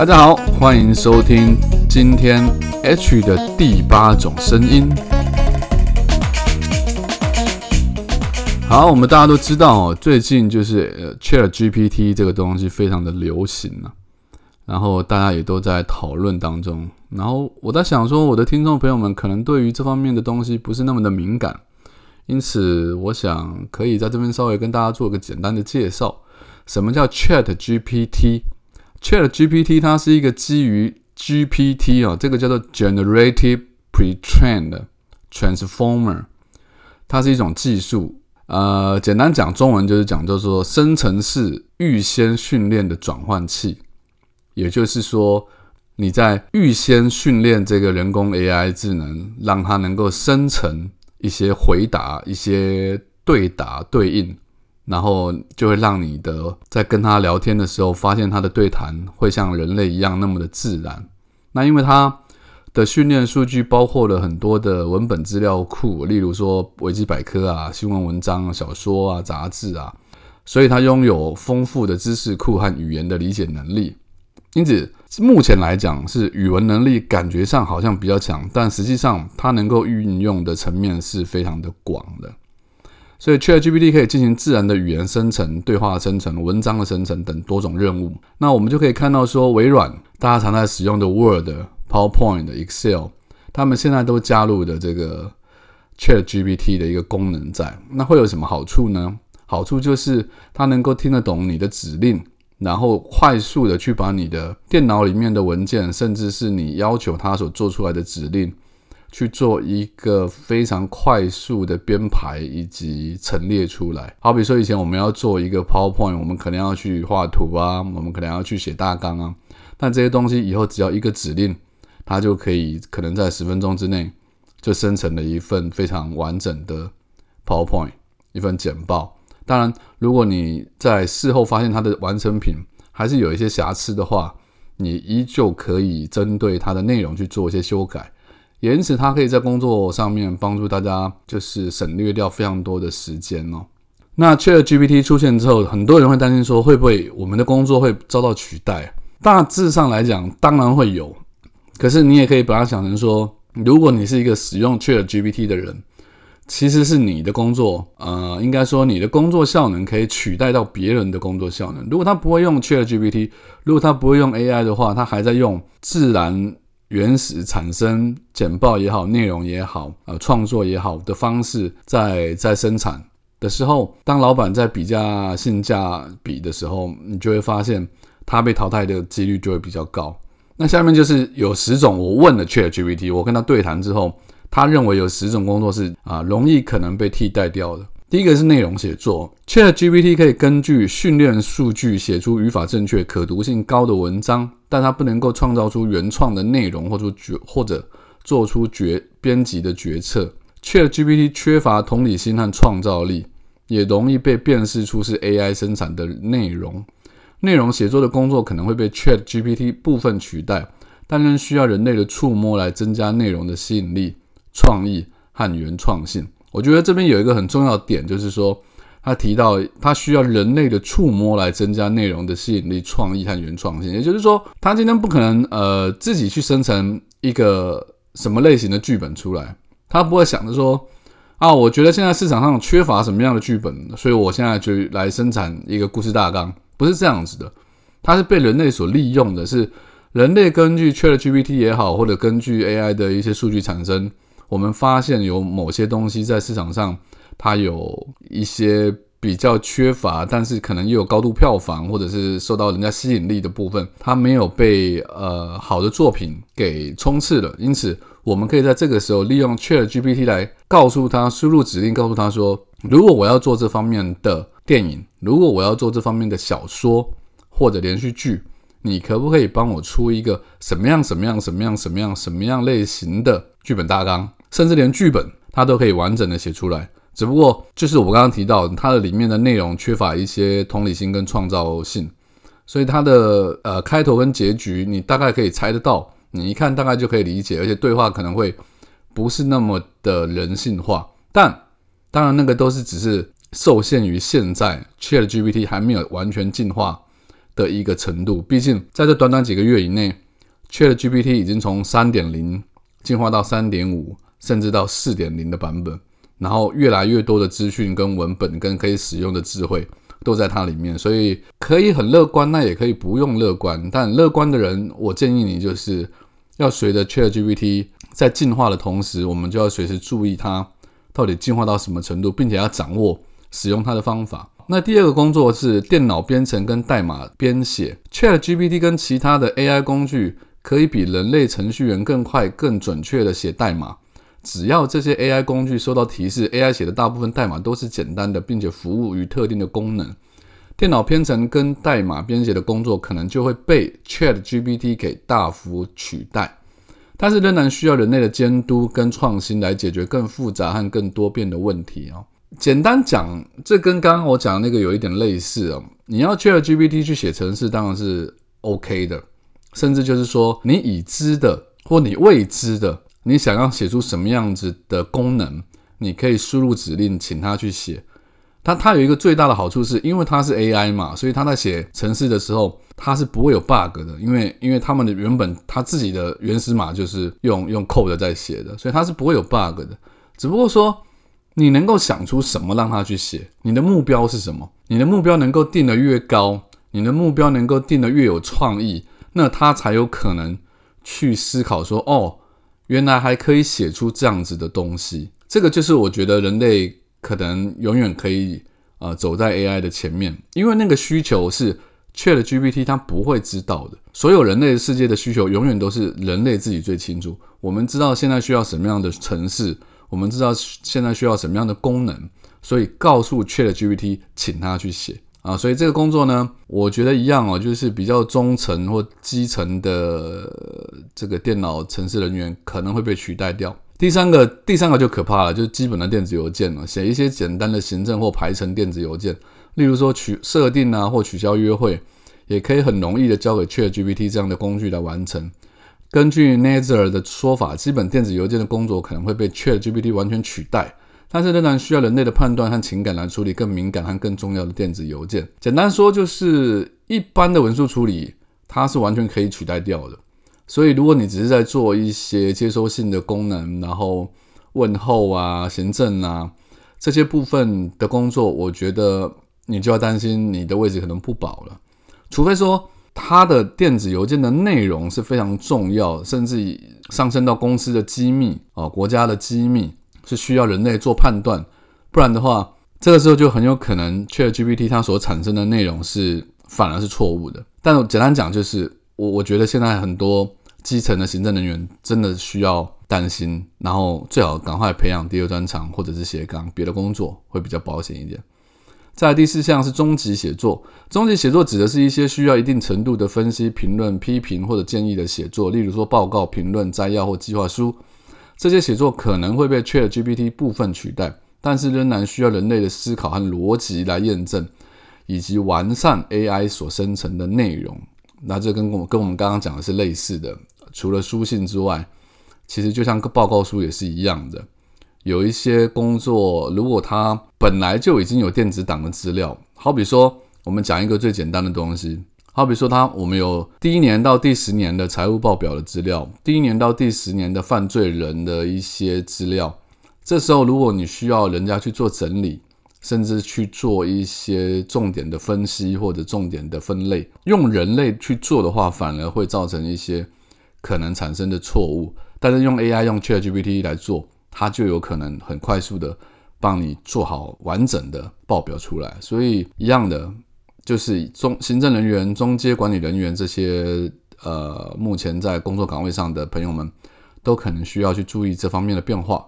大家好，欢迎收听今天 H 的第八种声音。好，我们大家都知道哦，最近就是 Chat GPT 这个东西非常的流行啊，然后大家也都在讨论当中。然后我在想说，我的听众朋友们可能对于这方面的东西不是那么的敏感，因此我想可以在这边稍微跟大家做个简单的介绍。什么叫 Chat GPT Chat GPT 它是一个基于 GPT 啊，这个叫做 Generative Pre-trained Transformer，它是一种技术。呃，简单讲中文就是讲，就是说生成式预先训练的转换器。也就是说，你在预先训练这个人工 AI 智能，让它能够生成一些回答、一些对答对应。然后就会让你的在跟他聊天的时候，发现他的对谈会像人类一样那么的自然。那因为他的训练数据包括了很多的文本资料库，例如说维基百科啊、新闻文章啊、小说啊、杂志啊，所以他拥有丰富的知识库和语言的理解能力。因此，目前来讲是语文能力感觉上好像比较强，但实际上它能够运用的层面是非常的广的。所以，ChatGPT 可以进行自然的语言生成、对话生成、文章的生成等多种任务。那我们就可以看到，说微软大家常在使用的 Word、PowerPoint、Excel，他们现在都加入的这个 ChatGPT 的一个功能在。那会有什么好处呢？好处就是它能够听得懂你的指令，然后快速的去把你的电脑里面的文件，甚至是你要求它所做出来的指令。去做一个非常快速的编排以及陈列出来。好比说，以前我们要做一个 PowerPoint，我们可能要去画图啊，我们可能要去写大纲啊。但这些东西以后只要一个指令，它就可以可能在十分钟之内就生成了一份非常完整的 PowerPoint，一份简报。当然，如果你在事后发现它的完成品还是有一些瑕疵的话，你依旧可以针对它的内容去做一些修改。也因此，它可以在工作上面帮助大家，就是省略掉非常多的时间哦。那 Chat GPT 出现之后，很多人会担心说，会不会我们的工作会遭到取代？大致上来讲，当然会有。可是你也可以把它想成说，如果你是一个使用 Chat GPT 的人，其实是你的工作，呃，应该说你的工作效能可以取代到别人的工作效能。如果他不会用 Chat GPT，如果他不会用 AI 的话，他还在用自然。原始产生简报也好，内容也好，呃，创作也好的方式，在在生产的时候，当老板在比价性价比的时候，你就会发现他被淘汰的几率就会比较高。那下面就是有十种，我问了 ChatGPT，我跟他对谈之后，他认为有十种工作是啊容易可能被替代掉的。第一个是内容写作，ChatGPT 可以根据训练数据写出语法正确、可读性高的文章，但它不能够创造出原创的内容，或者决或者做出决编辑的决策。ChatGPT 缺乏同理心和创造力，也容易被辨识出是 AI 生产的内容。内容写作的工作可能会被 ChatGPT 部分取代，但仍需要人类的触摸来增加内容的吸引力、创意和原创性。我觉得这边有一个很重要的点，就是说，他提到他需要人类的触摸来增加内容的吸引力、创意和原创性。也就是说，他今天不可能呃自己去生成一个什么类型的剧本出来，他不会想着说啊，我觉得现在市场上缺乏什么样的剧本，所以我现在就来生产一个故事大纲，不是这样子的。它是被人类所利用的，是人类根据 ChatGPT 也好，或者根据 AI 的一些数据产生。我们发现有某些东西在市场上，它有一些比较缺乏，但是可能又有高度票房或者是受到人家吸引力的部分，它没有被呃好的作品给冲刺了。因此，我们可以在这个时候利用 Chat GPT 来告诉他输入指令，告诉他说：如果我要做这方面的电影，如果我要做这方面的小说或者连续剧，你可不可以帮我出一个什么样、什么样、什么样、什么样、什么样类型的剧本大纲？甚至连剧本它都可以完整的写出来，只不过就是我刚刚提到它的里面的内容缺乏一些同理心跟创造性，所以它的呃开头跟结局你大概可以猜得到，你一看大概就可以理解，而且对话可能会不是那么的人性化。但当然那个都是只是受限于现在 Chat GPT 还没有完全进化的一个程度。毕竟在这短短几个月以内，ChatGPT 已经从三点零进化到三点五，甚至到四点零的版本。然后越来越多的资讯跟文本跟可以使用的智慧都在它里面，所以可以很乐观，那也可以不用乐观。但乐观的人，我建议你就是要随着 ChatGPT 在进化的同时，我们就要随时注意它到底进化到什么程度，并且要掌握使用它的方法。那第二个工作是电脑编程跟代码编写，ChatGPT 跟其他的 AI 工具可以比人类程序员更快、更准确的写代码。只要这些 AI 工具收到提示，AI 写的大部分代码都是简单的，并且服务于特定的功能。电脑编程跟代码编写的工作可能就会被 ChatGPT 给大幅取代，但是仍然需要人类的监督跟创新来解决更复杂和更多变的问题哦。简单讲，这跟刚刚我讲的那个有一点类似哦。你要 ChatGPT 去写程式，当然是 OK 的，甚至就是说你已知的或你未知的。你想要写出什么样子的功能，你可以输入指令，请他去写。它它有一个最大的好处，是因为它是 AI 嘛，所以它在写程式的时候，它是不会有 bug 的。因为因为他们的原本它自己的原始码就是用用 code 在写的，所以它是不会有 bug 的。只不过说，你能够想出什么让他去写，你的目标是什么？你的目标能够定得越高，你的目标能够定得越有创意，那他才有可能去思考说，哦。原来还可以写出这样子的东西，这个就是我觉得人类可能永远可以呃走在 AI 的前面，因为那个需求是 Chat GPT 它不会知道的。所有人类世界的需求永远都是人类自己最清楚。我们知道现在需要什么样的城市，我们知道现在需要什么样的功能，所以告诉 Chat GPT，请他去写。啊，所以这个工作呢，我觉得一样哦，就是比较中层或基层的这个电脑程式人员可能会被取代掉。第三个，第三个就可怕了，就是基本的电子邮件了，写一些简单的行政或排程电子邮件，例如说取设定啊或取消约会，也可以很容易的交给 ChatGPT 这样的工具来完成。根据 Nazer 的说法，基本电子邮件的工作可能会被 ChatGPT 完全取代。但是仍然需要人类的判断和情感来处理更敏感和更重要的电子邮件。简单说，就是一般的文书处理，它是完全可以取代掉的。所以，如果你只是在做一些接收性的功能，然后问候啊、行政啊这些部分的工作，我觉得你就要担心你的位置可能不保了。除非说，它的电子邮件的内容是非常重要，甚至上升到公司的机密啊、国家的机密。是需要人类做判断，不然的话，这个时候就很有可能 ChatGPT 它所产生的内容是反而是错误的。但简单讲，就是我我觉得现在很多基层的行政人员真的需要担心，然后最好赶快培养第二专长或者是斜杠别的工作会比较保险一点。再第四项是中级写作，中级写作指的是一些需要一定程度的分析、评论、批评或者建议的写作，例如说报告、评论、摘要或计划书。这些写作可能会被 Chat GPT 部分取代，但是仍然需要人类的思考和逻辑来验证以及完善 AI 所生成的内容。那这跟我跟我们刚刚讲的是类似的。除了书信之外，其实就像个报告书也是一样的。有一些工作，如果它本来就已经有电子档的资料，好比说，我们讲一个最简单的东西。好比说，他我们有第一年到第十年的财务报表的资料，第一年到第十年的犯罪人的一些资料。这时候，如果你需要人家去做整理，甚至去做一些重点的分析或者重点的分类，用人类去做的话，反而会造成一些可能产生的错误。但是用 AI 用 ChatGPT 来做，它就有可能很快速的帮你做好完整的报表出来。所以一样的。就是中行政人员、中阶管理人员这些，呃，目前在工作岗位上的朋友们，都可能需要去注意这方面的变化。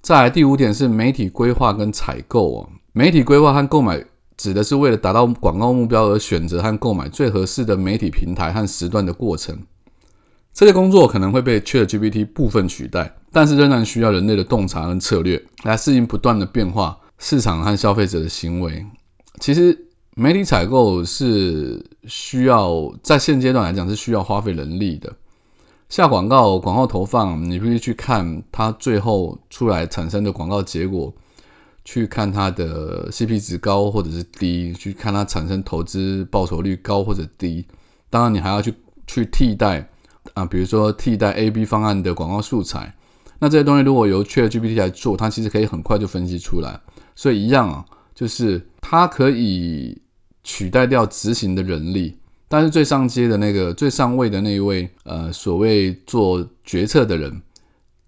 再来第五点是媒体规划跟采购哦。媒体规划和购买指的是为了达到广告目标而选择和购买最合适的媒体平台和时段的过程。这些工作可能会被 ChatGPT 部分取代，但是仍然需要人类的洞察跟策略来适应不断的变化市场和消费者的行为。其实。媒体采购是需要在现阶段来讲是需要花费人力的，下广告、广告投放，你必须去看它最后出来产生的广告结果，去看它的 CP 值高或者是低，去看它产生投资报酬率高或者低。当然，你还要去去替代啊，比如说替代 A、B 方案的广告素材。那这些东西如果由 ChatGPT 来做，它其实可以很快就分析出来。所以一样啊，就是它可以取代掉执行的人力，但是最上阶的那个最上位的那一位呃，所谓做决策的人，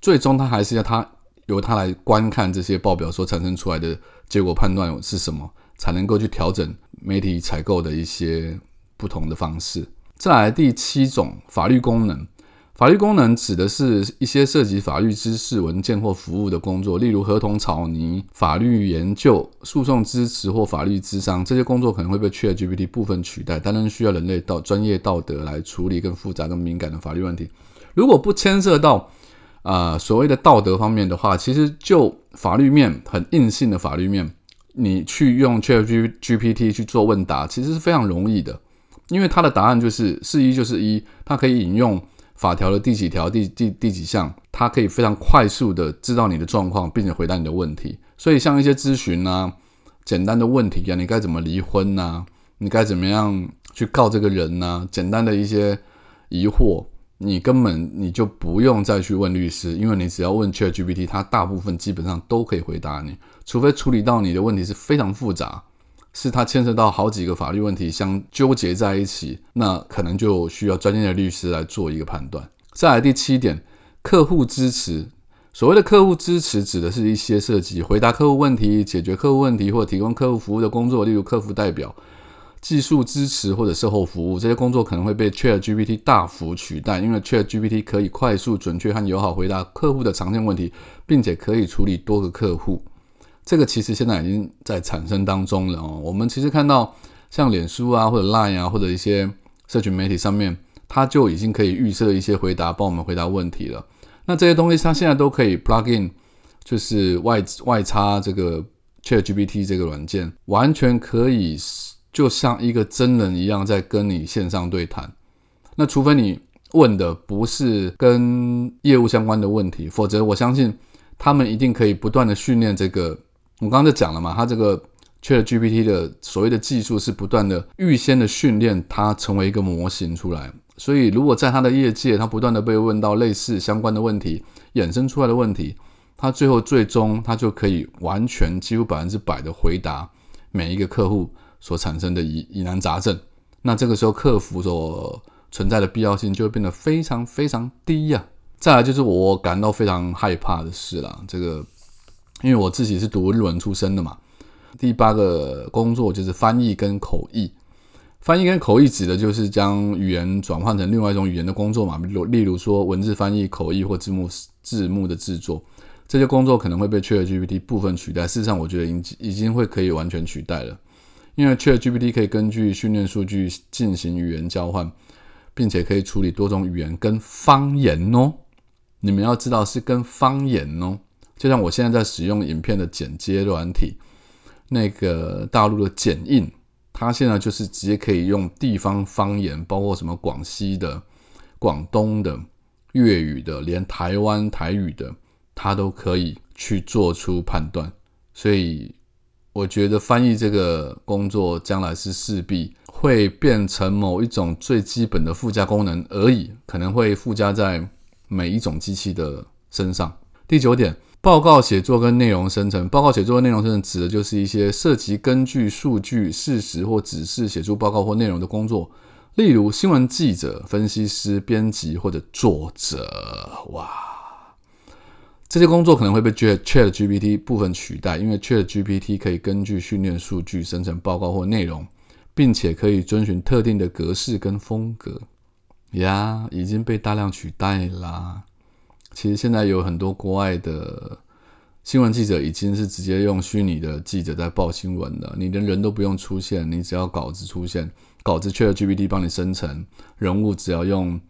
最终他还是要他。由他来观看这些报表所产生出来的结果判断是什么，才能够去调整媒体采购的一些不同的方式。再来第七种法律功能，法律功能指的是一些涉及法律知识、文件或服务的工作，例如合同草拟、法律研究、诉讼支持或法律咨商，这些工作可能会被 ChatGPT 部分取代，但仍需要人类道专业道德来处理更复杂、更敏感的法律问题。如果不牵涉到啊，所谓的道德方面的话，其实就法律面很硬性的法律面，你去用 ChatGPT 去做问答，其实是非常容易的，因为它的答案就是是一就是一，它可以引用法条的第几条、第第第几项，它可以非常快速的知道你的状况，并且回答你的问题。所以像一些咨询啊、简单的问题啊，你该怎么离婚呐？你该怎么样去告这个人呐？简单的一些疑惑。你根本你就不用再去问律师，因为你只要问 ChatGPT，它大部分基本上都可以回答你，除非处理到你的问题是非常复杂，是它牵涉到好几个法律问题相纠结在一起，那可能就需要专业的律师来做一个判断。再来第七点，客户支持。所谓的客户支持，指的是一些涉及回答客户问题、解决客户问题或提供客户服务的工作，例如客服代表。技术支持或者售后服务这些工作可能会被 Chat GPT 大幅取代，因为 Chat GPT 可以快速、准确和友好回答客户的常见问题，并且可以处理多个客户。这个其实现在已经在产生当中了哦。我们其实看到像脸书啊，或者 Line 啊，或者一些社群媒体上面，它就已经可以预设一些回答，帮我们回答问题了。那这些东西它现在都可以 plug in，就是外外插这个 Chat GPT 这个软件，完全可以。就像一个真人一样在跟你线上对谈，那除非你问的不是跟业务相关的问题，否则我相信他们一定可以不断的训练这个。我刚刚就讲了嘛，它这个 Chat GPT 的所谓的技术是不断的预先的训练它成为一个模型出来。所以如果在它的业界，它不断的被问到类似相关的问题，衍生出来的问题，它最后最终它就可以完全几乎百分之百的回答每一个客户。所产生的疑疑难杂症，那这个时候客服所存在的必要性就会变得非常非常低呀。再来就是我感到非常害怕的事了，这个因为我自己是读日文出身的嘛。第八个工作就是翻译跟口译，翻译跟口译指的就是将语言转换成另外一种语言的工作嘛，例如例如说文字翻译、口译或字幕字幕的制作，这些工作可能会被 ChatGPT 部分取代。事实上，我觉得已已经会可以完全取代了。因为 ChatGPT 可以根据训练数据进行语言交换，并且可以处理多种语言跟方言哦。你们要知道是跟方言哦。就像我现在在使用影片的剪接软体，那个大陆的剪映，它现在就是直接可以用地方方言，包括什么广西的、广东的、粤语的，连台湾台语的，它都可以去做出判断。所以。我觉得翻译这个工作将来是势必会变成某一种最基本的附加功能而已，可能会附加在每一种机器的身上。第九点，报告写作跟内容生成。报告写作跟内容生成指的就是一些涉及根据数据、事实或指示写出报告或内容的工作，例如新闻记者、分析师、编辑或者作者。哇！这些工作可能会被 Chat GPT 部分取代，因为 Chat GPT 可以根据训练数据生成报告或内容，并且可以遵循特定的格式跟风格。呀，已经被大量取代啦。其实现在有很多国外的新闻记者已经是直接用虚拟的记者在报新闻了，你连人都不用出现，你只要稿子出现，稿子 Chat GPT 帮你生成，人物只要用。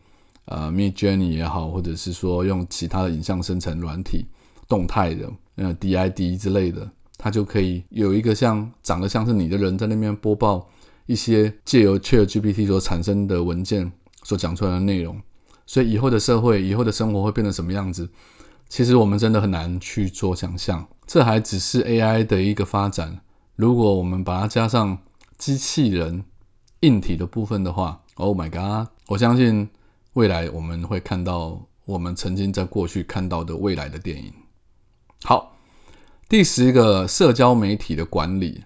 呃，Mid Journey 也好，或者是说用其他的影像生成软体，动态的，呃，DID 之类的，它就可以有一个像长得像是你的人在那边播报一些借由 Chat GPT 所产生的文件所讲出来的内容。所以以后的社会，以后的生活会变成什么样子？其实我们真的很难去做想象。这还只是 AI 的一个发展。如果我们把它加上机器人硬体的部分的话，Oh my god！我相信未来我们会看到我们曾经在过去看到的未来的电影。好，第十个社交媒体的管理。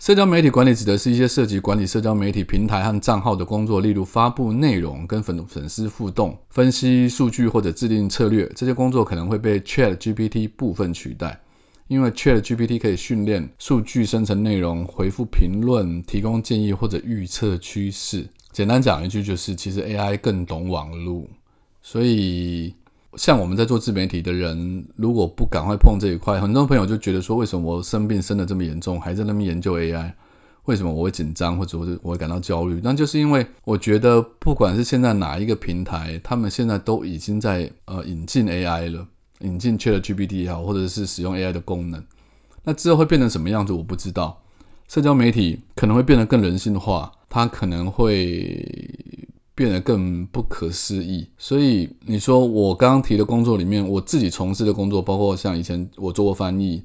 社交媒体管理指的是一些涉及管理社交媒体平台和账号的工作，例如发布内容、跟粉粉丝互动、分析数据或者制定策略。这些工作可能会被 Chat GPT 部分取代，因为 Chat GPT 可以训练数据生成内容、回复评论、提供建议或者预测趋势。简单讲一句，就是其实 AI 更懂网络，所以。像我们在做自媒体的人，如果不赶快碰这一块，很多朋友就觉得说，为什么我生病生的这么严重，还在那边研究 AI？为什么我会紧张，或者我我会感到焦虑？那就是因为我觉得，不管是现在哪一个平台，他们现在都已经在呃引进 AI 了，引进 ChatGPT 也好，或者是使用 AI 的功能。那之后会变成什么样子，我不知道。社交媒体可能会变得更人性化，它可能会。变得更不可思议，所以你说我刚刚提的工作里面，我自己从事的工作，包括像以前我做过翻译，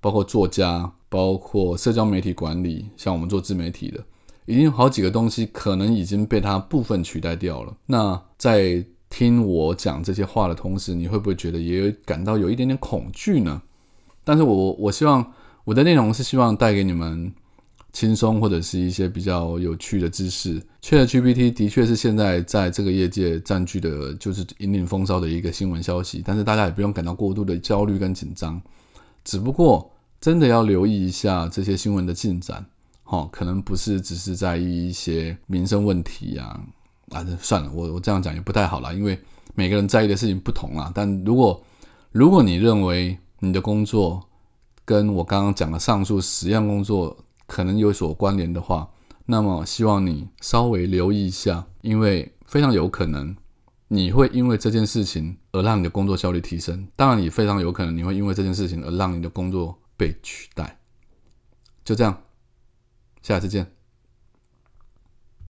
包括作家，包括社交媒体管理，像我们做自媒体的，已经有好几个东西可能已经被它部分取代掉了。那在听我讲这些话的同时，你会不会觉得也感到有一点点恐惧呢？但是我我希望我的内容是希望带给你们。轻松或者是一些比较有趣的知识，ChatGPT 的确是现在在这个业界占据的，就是引领风骚的一个新闻消息。但是大家也不用感到过度的焦虑跟紧张，只不过真的要留意一下这些新闻的进展，哈，可能不是只是在意一些民生问题呀，啊，算了，我我这样讲也不太好了，因为每个人在意的事情不同啊。但如果如果你认为你的工作跟我刚刚讲的上述十样工作，可能有所关联的话，那么希望你稍微留意一下，因为非常有可能你会因为这件事情而让你的工作效率提升。当然，也非常有可能你会因为这件事情而让你的工作被取代。就这样，下次见。